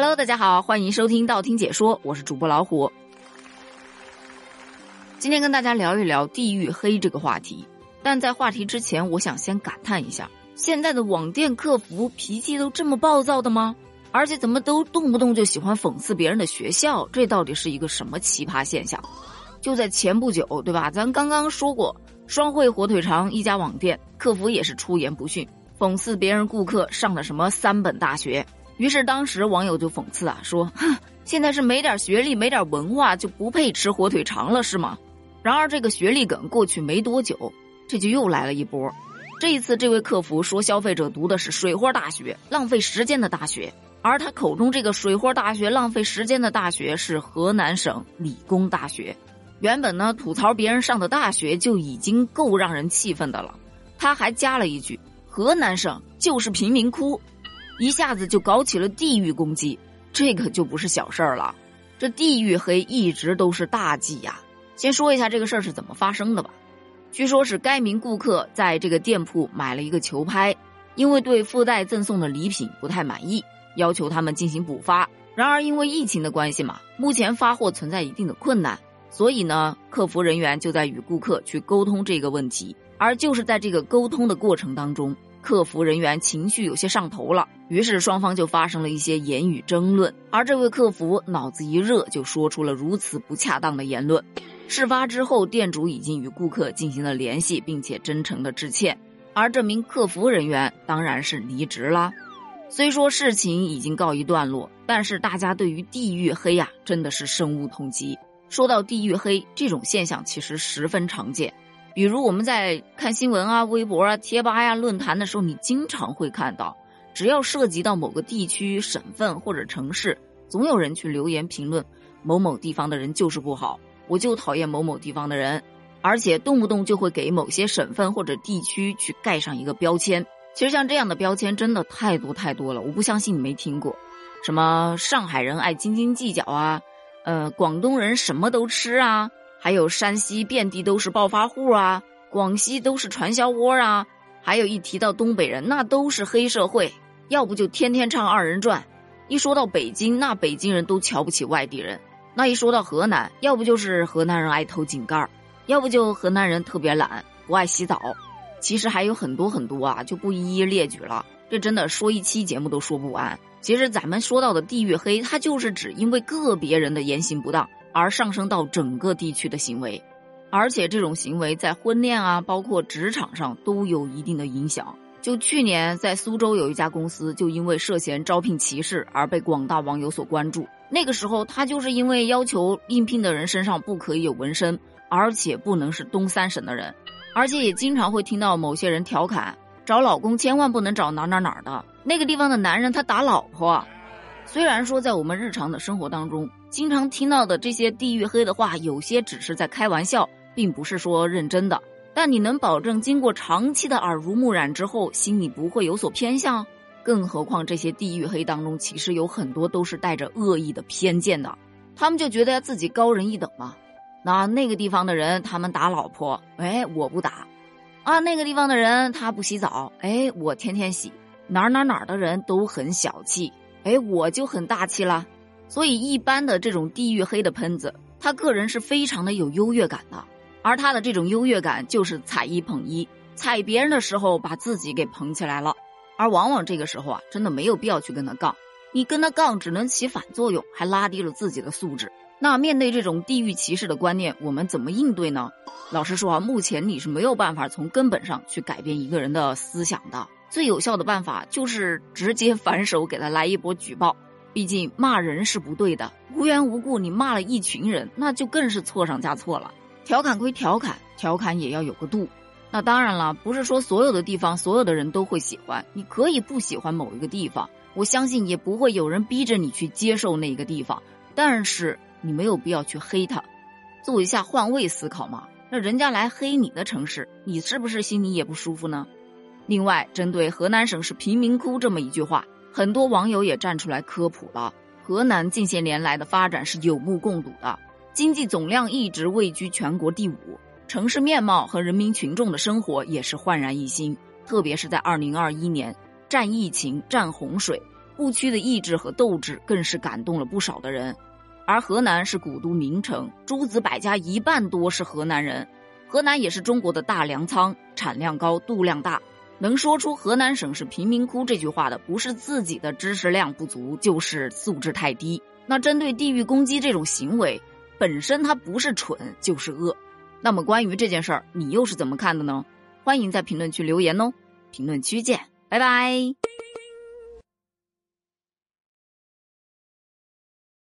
Hello，大家好，欢迎收听道听解说，我是主播老虎。今天跟大家聊一聊地域黑这个话题，但在话题之前，我想先感叹一下，现在的网店客服脾气都这么暴躁的吗？而且怎么都动不动就喜欢讽刺别人的学校，这到底是一个什么奇葩现象？就在前不久，对吧？咱刚刚说过，双汇火腿肠一家网店客服也是出言不逊，讽刺别人顾客上了什么三本大学。于是当时网友就讽刺啊，说：“哼，现在是没点学历、没点文化就不配吃火腿肠了，是吗？”然而这个学历梗过去没多久，这就又来了一波。这一次，这位客服说消费者读的是水货大学，浪费时间的大学，而他口中这个水货大学、浪费时间的大学是河南省理工大学。原本呢，吐槽别人上的大学就已经够让人气愤的了，他还加了一句：“河南省就是贫民窟。”一下子就搞起了地域攻击，这可就不是小事儿了。这地域黑一直都是大忌呀。先说一下这个事儿是怎么发生的吧。据说是该名顾客在这个店铺买了一个球拍，因为对附带赠送的礼品不太满意，要求他们进行补发。然而因为疫情的关系嘛，目前发货存在一定的困难，所以呢，客服人员就在与顾客去沟通这个问题。而就是在这个沟通的过程当中。客服人员情绪有些上头了，于是双方就发生了一些言语争论。而这位客服脑子一热，就说出了如此不恰当的言论。事发之后，店主已经与顾客进行了联系，并且真诚的致歉。而这名客服人员当然是离职了。虽说事情已经告一段落，但是大家对于地域黑呀，真的是深恶痛疾。说到地域黑这种现象，其实十分常见。比如我们在看新闻啊、微博啊、贴吧呀、论坛的时候，你经常会看到，只要涉及到某个地区、省份或者城市，总有人去留言评论某某地方的人就是不好，我就讨厌某某地方的人，而且动不动就会给某些省份或者地区去盖上一个标签。其实像这样的标签真的太多太多了，我不相信你没听过，什么上海人爱斤斤计较啊，呃，广东人什么都吃啊。还有山西遍地都是暴发户啊，广西都是传销窝啊，还有一提到东北人，那都是黑社会，要不就天天唱二人转。一说到北京，那北京人都瞧不起外地人。那一说到河南，要不就是河南人爱偷井盖儿，要不就河南人特别懒，不爱洗澡。其实还有很多很多啊，就不一一列举了。这真的说一期节目都说不完。其实咱们说到的地域黑，它就是指因为个别人的言行不当。而上升到整个地区的行为，而且这种行为在婚恋啊，包括职场上都有一定的影响。就去年在苏州有一家公司，就因为涉嫌招聘歧视而被广大网友所关注。那个时候，他就是因为要求应聘的人身上不可以有纹身，而且不能是东三省的人，而且也经常会听到某些人调侃：找老公千万不能找哪哪哪的那个地方的男人，他打老婆。虽然说在我们日常的生活当中，经常听到的这些地域黑的话，有些只是在开玩笑，并不是说认真的。但你能保证经过长期的耳濡目染之后，心里不会有所偏向？更何况这些地域黑当中，其实有很多都是带着恶意的偏见的。他们就觉得自己高人一等嘛。那那个地方的人，他们打老婆，哎，我不打。啊，那个地方的人他不洗澡，哎，我天天洗。哪哪哪的人都很小气。哎，我就很大气了，所以一般的这种地域黑的喷子，他个人是非常的有优越感的，而他的这种优越感就是踩一捧一，踩别人的时候把自己给捧起来了，而往往这个时候啊，真的没有必要去跟他杠，你跟他杠只能起反作用，还拉低了自己的素质。那面对这种地域歧视的观念，我们怎么应对呢？老实说啊，目前你是没有办法从根本上去改变一个人的思想的。最有效的办法就是直接反手给他来一波举报，毕竟骂人是不对的，无缘无故你骂了一群人，那就更是错上加错了。调侃归调侃，调侃也要有个度。那当然了，不是说所有的地方所有的人都会喜欢，你可以不喜欢某一个地方，我相信也不会有人逼着你去接受那个地方，但是你没有必要去黑他，做一下换位思考嘛。那人家来黑你的城市，你是不是心里也不舒服呢？另外，针对河南省是贫民窟这么一句话，很多网友也站出来科普了。河南近些年来的发展是有目共睹的，经济总量一直位居全国第五，城市面貌和人民群众的生活也是焕然一新。特别是在二零二一年，战疫情、战洪水，不屈的意志和斗志更是感动了不少的人。而河南是古都名城，诸子百家一半多是河南人。河南也是中国的大粮仓，产量高，度量大。能说出河南省是贫民窟这句话的，不是自己的知识量不足，就是素质太低。那针对地域攻击这种行为，本身它不是蠢就是恶。那么关于这件事儿，你又是怎么看的呢？欢迎在评论区留言哦。评论区见，拜拜。